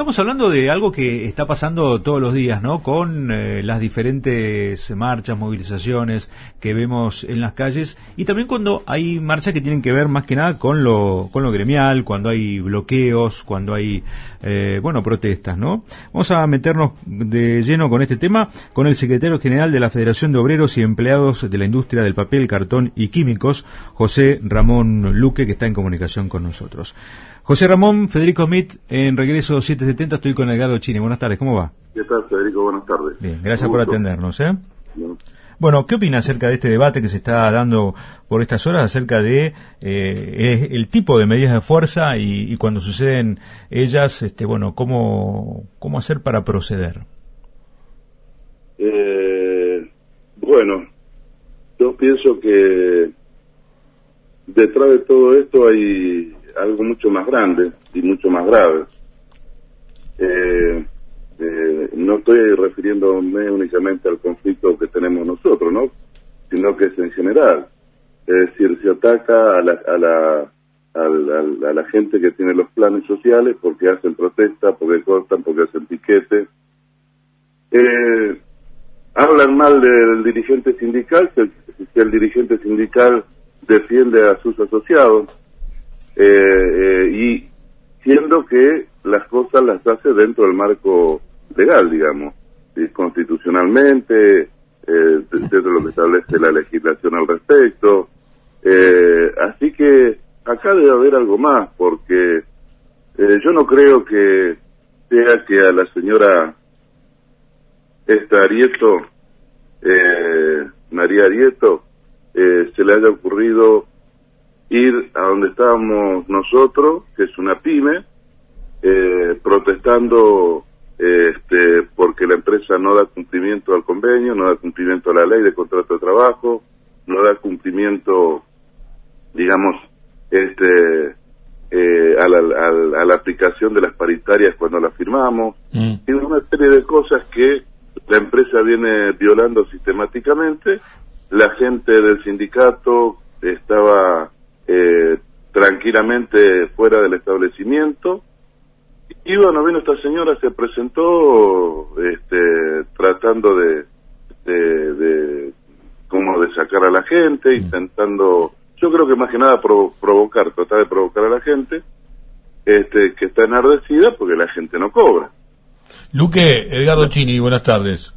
Estamos hablando de algo que está pasando todos los días, ¿no? Con eh, las diferentes marchas, movilizaciones que vemos en las calles y también cuando hay marchas que tienen que ver más que nada con lo, con lo gremial, cuando hay bloqueos, cuando hay, eh, bueno, protestas, ¿no? Vamos a meternos de lleno con este tema con el secretario general de la Federación de Obreros y Empleados de la Industria del Papel, Cartón y Químicos, José Ramón Luque, que está en comunicación con nosotros. José Ramón, Federico Smith, en Regreso 770, estoy con Edgardo Chini. Buenas tardes, ¿cómo va? ¿Qué tal, Federico? Buenas tardes. Bien, gracias por atendernos, ¿eh? Bueno, ¿qué opina acerca de este debate que se está dando por estas horas acerca de eh, el tipo de medidas de fuerza y, cuando suceden ellas, este, bueno, cómo, cómo hacer para proceder? Eh, bueno, yo pienso que detrás de todo esto hay algo mucho más grande y mucho más grave. Eh, eh, no estoy refiriéndome únicamente al conflicto que tenemos nosotros, ¿no? Sino que es en general. Es decir, se ataca a la, a la, a la, gente que tiene los planes sociales porque hacen protesta, porque cortan, porque hacen piquete. Eh, hablan mal del dirigente sindical, si el dirigente sindical defiende a sus asociados eh, eh, y siendo que las cosas las hace dentro del marco legal, digamos, constitucionalmente, eh, dentro de lo que establece la legislación al respecto. Eh, así que acá debe haber algo más, porque yo no creo que sea que a la señora esta Arieto, María Arieto, se le haya ocurrido ir a donde estábamos nosotros, que es una pyme, eh, protestando este, porque la empresa no da cumplimiento al convenio, no da cumplimiento a la ley de contrato de trabajo, no da cumplimiento, digamos, este, eh, a, la, a, la, aplicación de las paritarias cuando las firmamos, mm. y una serie de cosas que la empresa viene violando sistemáticamente. La gente del sindicato estaba eh, tranquilamente fuera del establecimiento. Y bueno, vino esta señora, se presentó este, tratando de, de, como de sacar a la gente, mm. intentando, yo creo que más que nada provocar, tratar de provocar a la gente, este, que está enardecida porque la gente no cobra. Luque, Edgardo Chini, buenas tardes.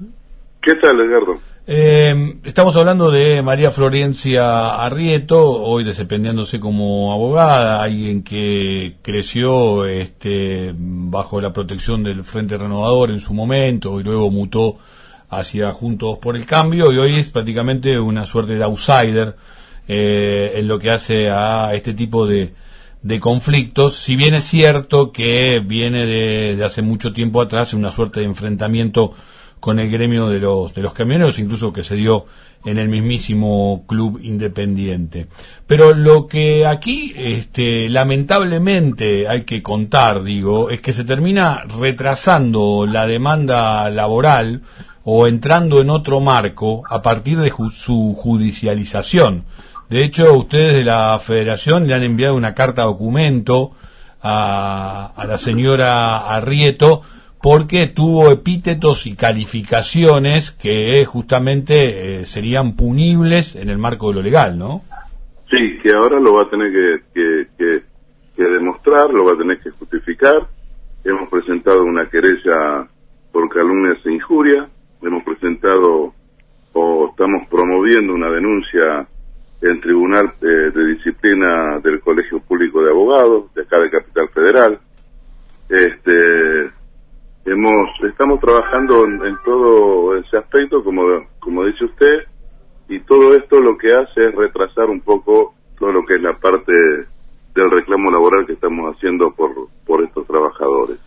¿Qué tal, Edgardo? Eh, estamos hablando de María Florencia Arrieto, hoy desempeñándose como abogada, alguien que creció este, bajo la protección del Frente Renovador en su momento y luego mutó hacia Juntos por el Cambio y hoy es prácticamente una suerte de outsider eh, en lo que hace a este tipo de, conflictos, si bien es cierto que viene de hace mucho tiempo atrás una suerte de enfrentamiento con el gremio de los, de los camioneros, incluso que se dio en el mismísimo club independiente. Pero lo que aquí, este, lamentablemente hay que contar, digo, es que se termina retrasando la demanda laboral o entrando en otro marco a partir de su judicialización. De hecho, ustedes de la Federación le han enviado una carta documento a, a la señora Arrieto porque tuvo epítetos y calificaciones que justamente eh, serían punibles en el marco de lo legal, ¿no? Sí, que ahora lo va a tener que, que, demostrar, lo va a tener que justificar. Hemos presentado una querella por calumnias e injuria, hemos presentado o estamos promoviendo una denuncia en Tribunal eh, de Disciplina del Colegio Público de Abogados, de acá de Capital Federal. Este, hemos estamos trabajando en, todo ese aspecto como como dice usted y todo esto lo que hace es retrasar un poco todo lo que es la parte del reclamo laboral que estamos haciendo por por estos trabajadores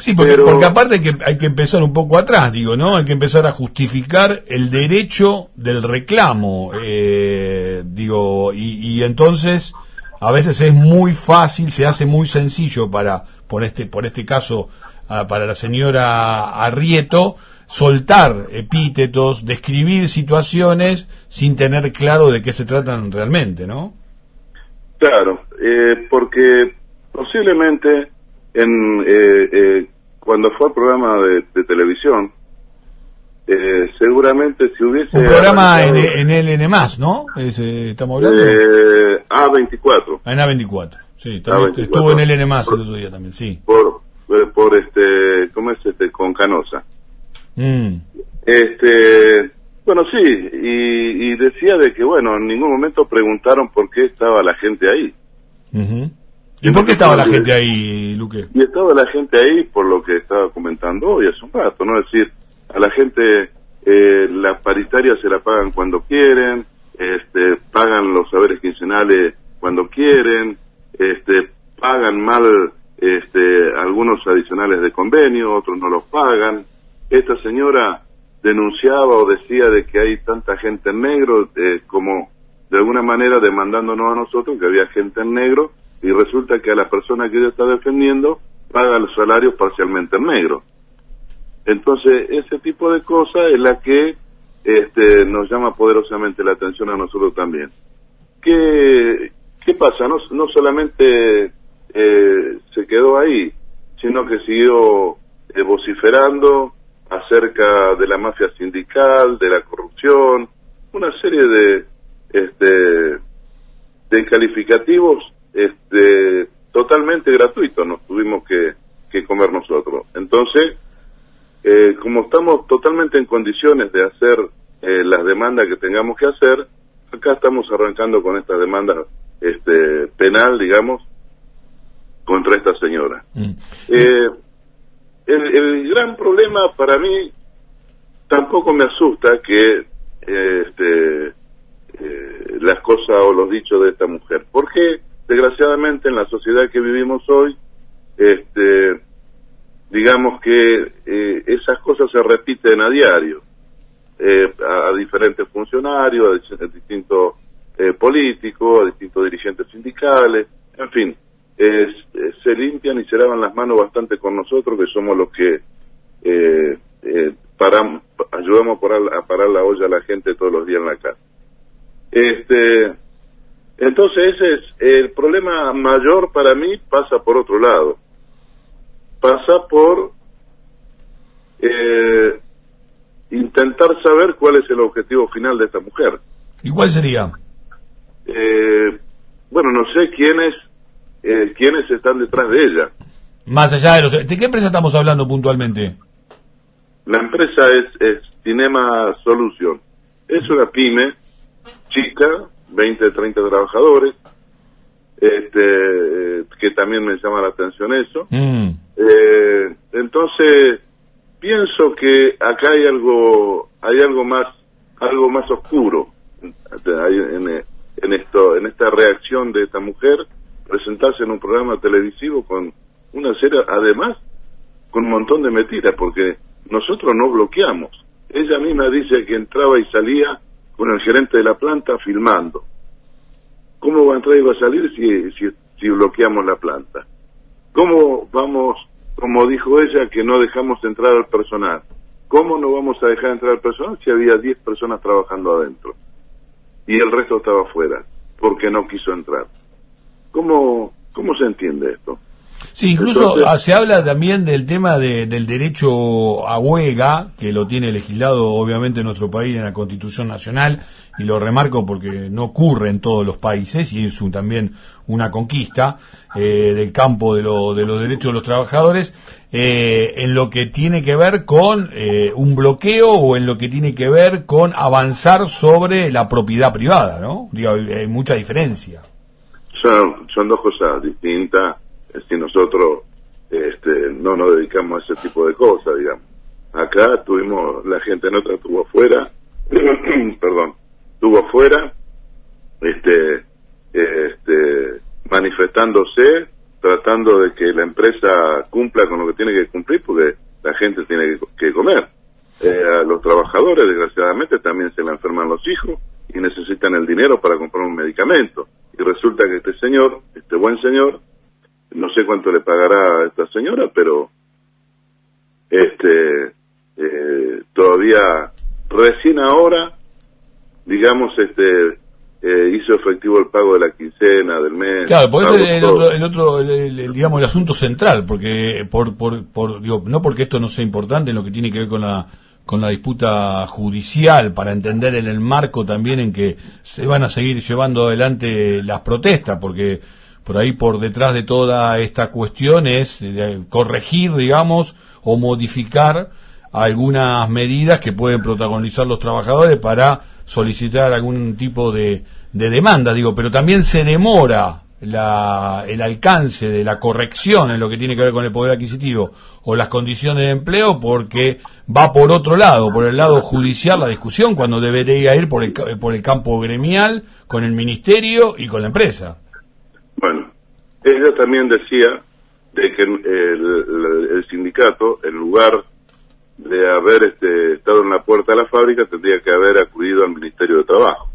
Sí, porque, porque aparte hay que, hay que empezar un poco atrás, digo, ¿no? Hay que empezar a justificar el derecho del reclamo, eh, digo, y, y entonces a veces es muy fácil, se hace muy sencillo para, por este, por este caso, para la señora Arrieto soltar epítetos, describir situaciones sin tener claro de qué se tratan realmente, ¿no? Claro, eh, porque posiblemente en, eh, eh, cuando fue al programa de, televisión, eh, seguramente si hubiese... Un programa en, en LN+, ¿no? estamos hablando. Eh, A24. Ah, en A24, sí. También estuvo en LN+, el otro día también, sí. Por, eh, por este, ¿cómo es este? Con Canosa. Mm. Este, bueno, sí, y, decía de que, bueno, en ningún momento preguntaron por qué estaba la gente ahí. ¿Y por qué estaba la gente ahí, Luque? Y estaba la gente ahí por lo que estaba comentando hoy hace un rato, ¿no? Es decir, a la gente eh, las paritarias se la pagan cuando quieren, este, pagan los saberes quincenales cuando quieren, este, pagan mal este, algunos adicionales de convenio, otros no los pagan. Esta señora denunciaba o decía de que hay tanta gente en negro, eh, como de alguna manera demandándonos a nosotros que había gente en negro, y resulta que a la persona que ella está defendiendo paga los salarios parcialmente en negro. Entonces, ese tipo de cosas es la que este, nos llama poderosamente la atención a nosotros también. ¿Qué, qué pasa? No, no solamente eh, se quedó ahí, sino que siguió eh, vociferando acerca de la mafia sindical, de la corrupción, una serie de este de calificativos este totalmente gratuitos nos tuvimos que, que comer nosotros. Entonces, eh, como estamos totalmente en condiciones de hacer eh, las demandas que tengamos que hacer, acá estamos arrancando con estas demandas este, penal, digamos, contra esta señora. Mm. Eh, el, gran problema para mí tampoco me asusta que este, eh, las cosas o los dichos de esta mujer, porque desgraciadamente en la sociedad que vivimos hoy, este, digamos que eh, esas cosas se repiten a diario, a, diferentes funcionarios, a distintos políticos, a distintos dirigentes sindicales, en fin, eh, se limpian y se lavan las manos bastante con nosotros, que somos los que eh, eh ayudamos a parar, a parar la olla a la gente todos los días en la casa. Este, entonces ese es el problema mayor para mí pasa por otro lado. Pasa por eh, intentar saber cuál es el objetivo final de esta mujer. ¿Y cuál sería? bueno, no sé quién es eh, quiénes están detrás de ella. Más allá de los... ¿De qué empresa estamos hablando puntualmente? La empresa es, es Cinema Solution. Es una pyme chica, 20, 30 trabajadores, este, que también me llama la atención eso. Mm. Eh, entonces, pienso que acá hay algo, hay algo más, algo más oscuro en, en esto, en esta reacción de esta mujer presentarse en un programa televisivo con una serie, además, con un montón de mentiras, porque nosotros no bloqueamos. Ella misma dice que entraba y salía con el gerente de la planta filmando. ¿Cómo va a entrar y va a salir si, si, si bloqueamos la planta? ¿Cómo vamos, como dijo ella, que no dejamos entrar al personal? ¿Cómo no vamos a dejar entrar al personal si había 10 personas trabajando adentro? Y el resto estaba afuera, porque no quiso entrar. ¿Cómo, cómo se entiende esto? Sí, incluso se habla también del tema del derecho a huelga, que lo tiene legislado obviamente en nuestro país en la Constitución Nacional, y lo remarco porque no ocurre en todos los países, y es también una conquista eh, del campo de, de, los derechos de los trabajadores, eh, en lo que tiene que ver con eh, un bloqueo o en lo que tiene que ver con avanzar sobre la propiedad privada, ¿no? Digo, hay mucha diferencia son, dos cosas distintas. Si nosotros este, no nos dedicamos a ese tipo de cosas, digamos. Acá tuvimos, la gente nuestra estuvo afuera, perdón, estuvo afuera, este, este, manifestándose, tratando de que la empresa cumpla con lo que tiene que cumplir, porque la gente tiene que, comer. Eh, a los trabajadores, desgraciadamente, también se le enferman los hijos y necesitan el dinero para comprar un medicamento resulta que este señor, este buen señor, no sé cuánto le pagará a esta señora, pero este eh, todavía recién ahora, digamos, este eh, hizo efectivo el pago de la quincena, del mes. Claro, porque ese es el otro, el otro digamos, el asunto central, porque, por, por, por, digo, no porque esto no sea importante en lo que tiene que ver con la, con la disputa judicial, para entender en el marco también en que se van a seguir llevando adelante las protestas, porque por ahí por detrás de toda esta cuestión es eh, corregir, digamos, o modificar algunas medidas que pueden protagonizar los trabajadores para solicitar algún tipo de, de demanda, digo, pero también se demora la, el alcance de la corrección en lo que tiene que ver con el poder adquisitivo o las condiciones de empleo porque va por otro lado, por el lado judicial la discusión cuando debería ir por el, por el campo gremial, con el ministerio y con la empresa. Bueno, ella también decía de que el, el sindicato, en lugar de haber este, estado en la puerta de la fábrica, tendría que haber acudido al Ministerio de Trabajo.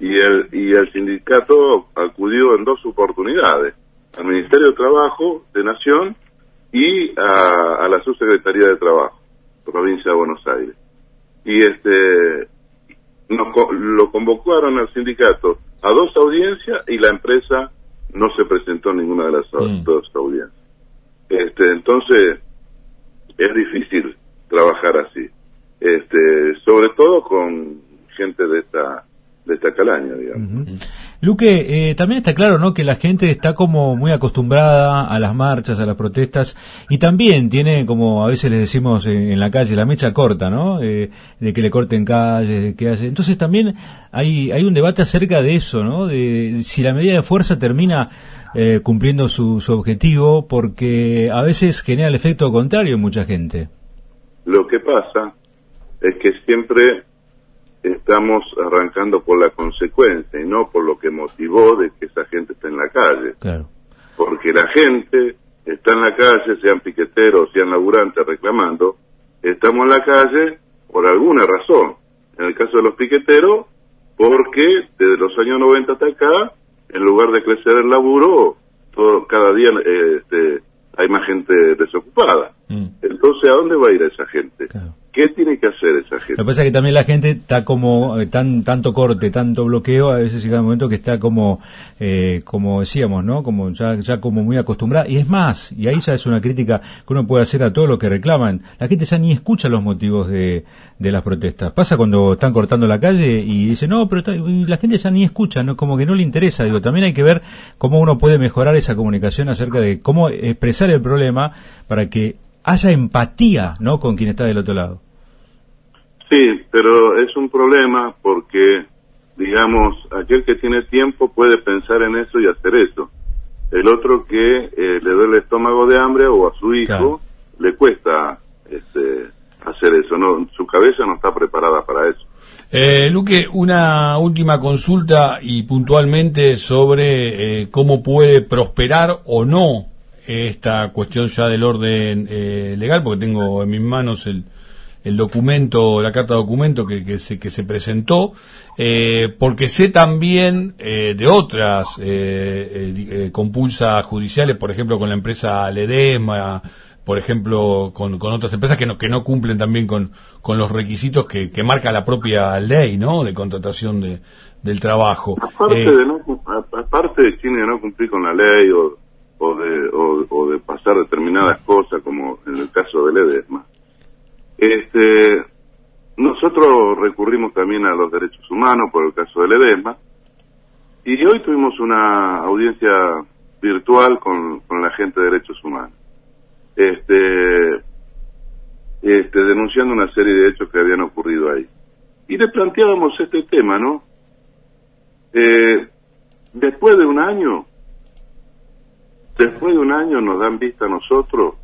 Y el, y el sindicato acudió en dos oportunidades, al Ministerio de Trabajo de Nación y a, la Subsecretaría de Trabajo, provincia de Buenos Aires. Y este nos, lo convocaron al sindicato a dos audiencias y la empresa no se presentó en ninguna de las mm. dos audiencias. Este, entonces, es difícil trabajar así. Este, sobre todo con gente de esta de esta calaña, digamos. Luque, eh, también está claro, ¿no? Que la gente está como muy acostumbrada a las marchas, a las protestas, y también tiene, como a veces les decimos en la calle, la mecha corta, ¿no? Eh, de que le corten calles, de que hace. Entonces también hay hay un debate acerca de eso, ¿no? De si la medida de fuerza termina eh, cumpliendo su, su objetivo, porque a veces genera el efecto contrario en mucha gente. Lo que pasa es que siempre estamos arrancando por la consecuencia y no por lo que motivó de que esa gente esté en la calle. Porque la gente está en la calle, sean piqueteros, sean laburantes reclamando, estamos en la calle por alguna razón. En el caso de los piqueteros, porque desde los años 90 hasta acá, en lugar de crecer el laburo, todo, cada día eh, este, hay más gente desocupada. Mm. Entonces, ¿a dónde va a ir esa gente? ¿Qué tiene que hacer esa gente? Lo que pasa es que también la gente está como, eh, tan, tanto corte, tanto bloqueo, a veces llega un momento que está como, eh, como decíamos, ¿no? Como ya, ya como muy acostumbrada. Y es más, y ahí ya es una crítica que uno puede hacer a todo lo que reclaman. La gente ya ni escucha los motivos de, de las protestas. Pasa cuando están cortando la calle y dice, no, pero la gente ya ni escucha, ¿no? Como que no le interesa. Digo, también hay que ver cómo uno puede mejorar esa comunicación acerca de cómo expresar el problema para que haya empatía, ¿no? Con quien está del otro lado. Sí, pero es un problema porque, digamos, aquel que tiene tiempo puede pensar en eso y hacer eso. El otro que eh, le duele el estómago de hambre o a su hijo le cuesta este, hacer eso. No, su cabeza no está preparada para eso. Eh, Luque, una última consulta y puntualmente sobre eh, cómo puede prosperar o no esta cuestión ya del orden eh, legal, porque tengo en mis manos el, el documento, la carta de documento que, que, se, que se presentó, eh, porque sé también eh, de otras eh, compulsas judiciales, por ejemplo con la empresa Ledesma, por ejemplo con, con otras empresas que no, que no cumplen también con, con los requisitos que, que marca la propia ley ¿no? de contratación de, del trabajo. Aparte, de no, aparte de China no cumplir con la ley o o de, o, de pasar determinadas cosas, como en el caso de Ledesma. Este, nosotros recurrimos también a los derechos humanos por el caso de Ledesma, y hoy tuvimos una audiencia virtual con, con la gente de derechos humanos, este, este, denunciando una serie de hechos que habían ocurrido ahí. Y le planteábamos este tema, ¿no? Eh, después de un año, Después de un año nos dan vista a nosotros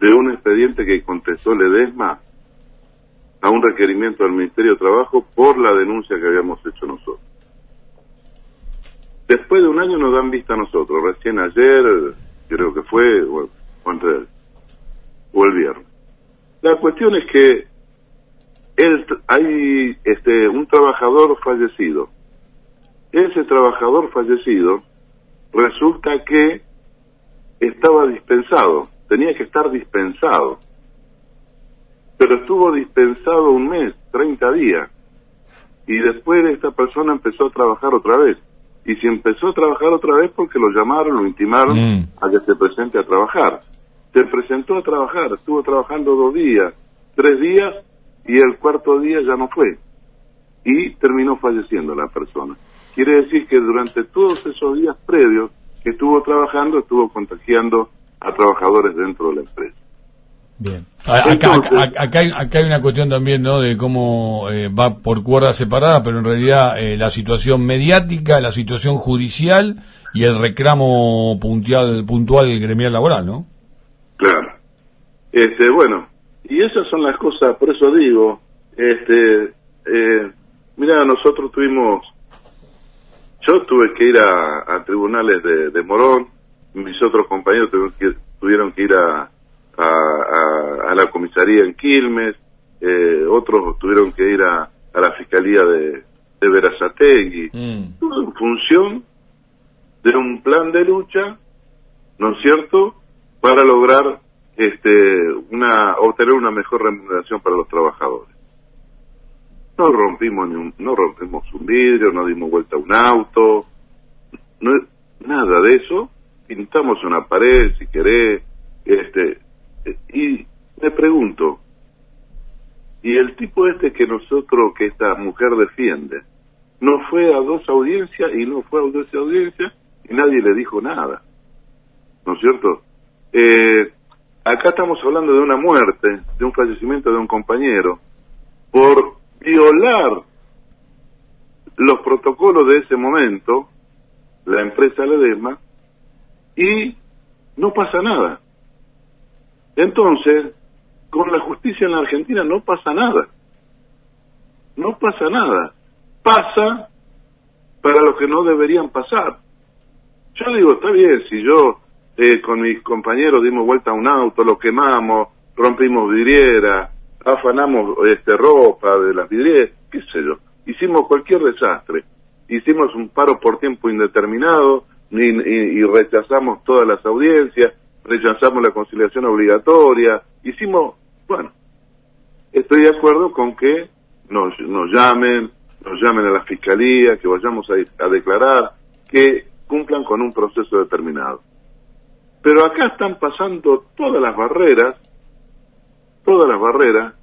de un expediente que contestó Ledesma a un requerimiento del Ministerio de Trabajo por la denuncia que habíamos hecho nosotros. Después de un año nos dan vista a nosotros, recién ayer, creo que fue, o, o el viernes. La cuestión es que el, hay este, un trabajador fallecido. Ese trabajador fallecido resulta que estaba dispensado, tenía que estar dispensado, pero estuvo dispensado un mes, 30 días. y después esta persona empezó a trabajar otra vez. Y si empezó a trabajar otra vez porque lo llamaron, lo intimaron Mm. a que se presente a trabajar. Se presentó a trabajar, estuvo trabajando dos días, tres días, y el cuarto día ya no fue. Y terminó falleciendo la persona. Quiere decir que durante todos esos días previos que estuvo trabajando, estuvo contagiando a trabajadores dentro de la empresa. Bien. Acá, Entonces- acá- acá hay, acá hay una cuestión también, ¿no? De cómo eh, va por cuerdas separadas, pero en realidad eh, la situación mediática, la situación judicial y el reclamo puntual, puntual gremial laboral, ¿no? Claro. Este, bueno, y esas son las cosas, por eso digo, este, eh, mira, nosotros tuvimos, yo tuve que ir a, a tribunales de, de Morón, mis otros compañeros tuvieron que, tuvieron que ir a, a, a- la comisaría en Quilmes, eh, otros tuvieron que ir a, a la fiscalía de, de Verazategui, Mm. todo en función de un plan de lucha, ¿no es cierto?, para lograr este una obtener una mejor remuneración para los trabajadores. No rompimos ni un, no rompimos un vidrio, no dimos vuelta a un auto, no nada de eso. Pintamos una pared, si querés, este y me pregunto, y el tipo este que nosotros, que esta mujer defiende, no fue a dos audiencias y no fue a dos audiencias y nadie le dijo nada. ¿No es cierto? Eh, acá estamos hablando de una muerte, de un fallecimiento de un compañero, por violar los protocolos de ese momento, la empresa Ledesma, y no pasa nada. Entonces, con la justicia en la Argentina no pasa nada. No pasa nada. Pasa para los que no deberían pasar. Yo digo, está bien, si yo eh, con mis compañeros dimos vuelta a un auto, lo quemamos, rompimos vidriera, afanamos este, ropa de las vidrieras, qué sé yo, hicimos cualquier desastre. Hicimos un paro por tiempo indeterminado y, y- rechazamos todas las audiencias, rechazamos la conciliación obligatoria, hicimos, bueno, estoy de acuerdo con que nos, nos llamen, nos llamen a la fiscalía, que vayamos a, a declarar, que cumplan con un proceso determinado. Pero acá están pasando todas las barreras, todas las barreras,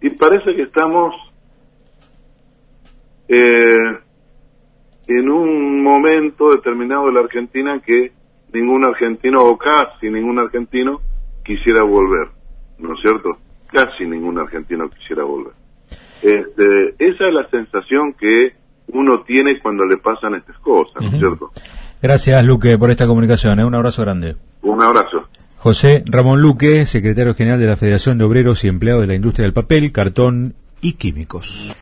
y parece que estamos eh, en un momento determinado de la Argentina que ningún argentino o casi ningún argentino quisiera volver, ¿no es cierto? Casi ningún argentino quisiera volver. Este, esa es la sensación que uno tiene cuando le pasan estas cosas, ¿no es cierto? Gracias, Luque, por esta comunicación. ¿eh? Un abrazo grande. Un abrazo. José Ramón Luque, secretario general de la Federación de Obreros y Empleados de la Industria del Papel, Cartón y Químicos.